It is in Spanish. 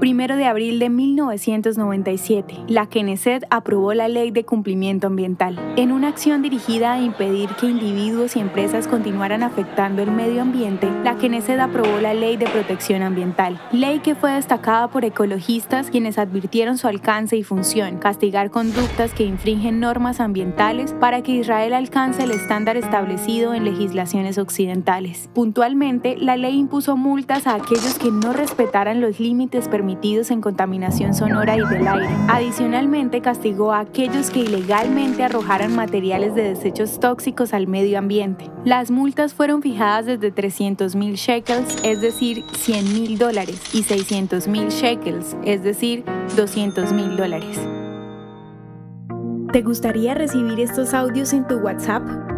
Primero de abril de 1997, la Knesset aprobó la Ley de Cumplimiento Ambiental, en una acción dirigida a impedir que individuos y empresas continuaran afectando el medio ambiente. La Knesset aprobó la Ley de Protección Ambiental, ley que fue destacada por ecologistas quienes advirtieron su alcance y función, castigar conductas que infringen normas ambientales para que Israel alcance el estándar establecido en legislaciones occidentales. Puntualmente, la ley impuso multas a aquellos que no respetaran los límites en contaminación sonora y del aire. Adicionalmente, castigó a aquellos que ilegalmente arrojaran materiales de desechos tóxicos al medio ambiente. Las multas fueron fijadas desde 300 mil shekels, es decir, 100 mil dólares, y 600 mil shekels, es decir, 200 mil dólares. ¿Te gustaría recibir estos audios en tu WhatsApp?